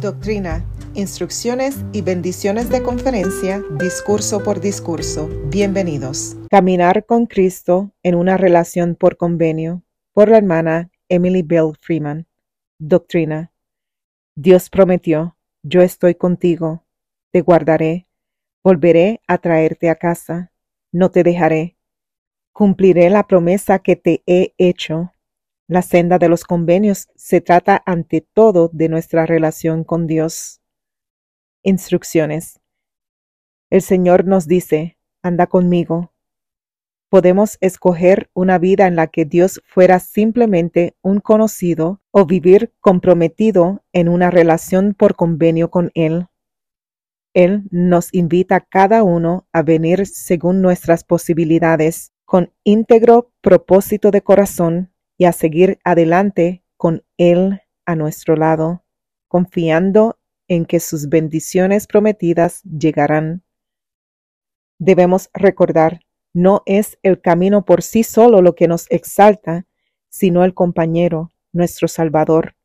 Doctrina, instrucciones y bendiciones de conferencia, discurso por discurso. Bienvenidos. Caminar con Cristo en una relación por convenio, por la hermana Emily Bell Freeman. Doctrina. Dios prometió, yo estoy contigo, te guardaré, volveré a traerte a casa, no te dejaré. Cumpliré la promesa que te he hecho la senda de los convenios se trata ante todo de nuestra relación con Dios. Instrucciones. El Señor nos dice, anda conmigo. Podemos escoger una vida en la que Dios fuera simplemente un conocido o vivir comprometido en una relación por convenio con Él. Él nos invita cada uno a venir según nuestras posibilidades, con íntegro propósito de corazón y a seguir adelante con Él a nuestro lado, confiando en que sus bendiciones prometidas llegarán. Debemos recordar, no es el camino por sí solo lo que nos exalta, sino el compañero, nuestro Salvador.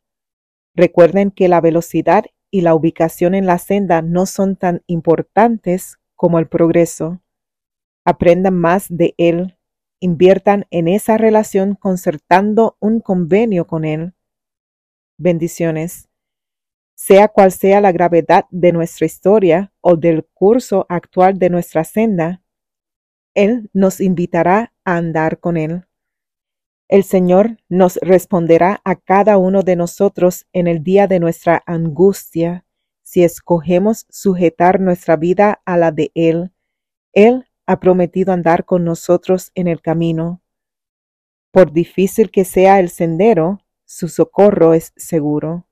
Recuerden que la velocidad y la ubicación en la senda no son tan importantes como el progreso. Aprendan más de Él inviertan en esa relación concertando un convenio con Él. Bendiciones. Sea cual sea la gravedad de nuestra historia o del curso actual de nuestra senda, Él nos invitará a andar con Él. El Señor nos responderá a cada uno de nosotros en el día de nuestra angustia, si escogemos sujetar nuestra vida a la de Él. Él ha prometido andar con nosotros en el camino. Por difícil que sea el sendero, su socorro es seguro.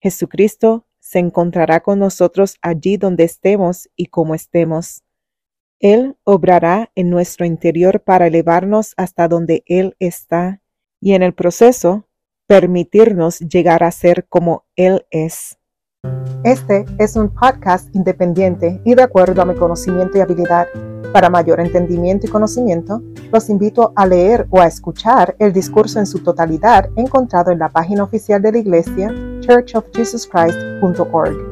Jesucristo se encontrará con nosotros allí donde estemos y como estemos. Él obrará en nuestro interior para elevarnos hasta donde Él está y en el proceso permitirnos llegar a ser como Él es. Este es un podcast independiente y de acuerdo a mi conocimiento y habilidad. Para mayor entendimiento y conocimiento, los invito a leer o a escuchar el discurso en su totalidad encontrado en la página oficial de la iglesia churchofjesuschrist.org.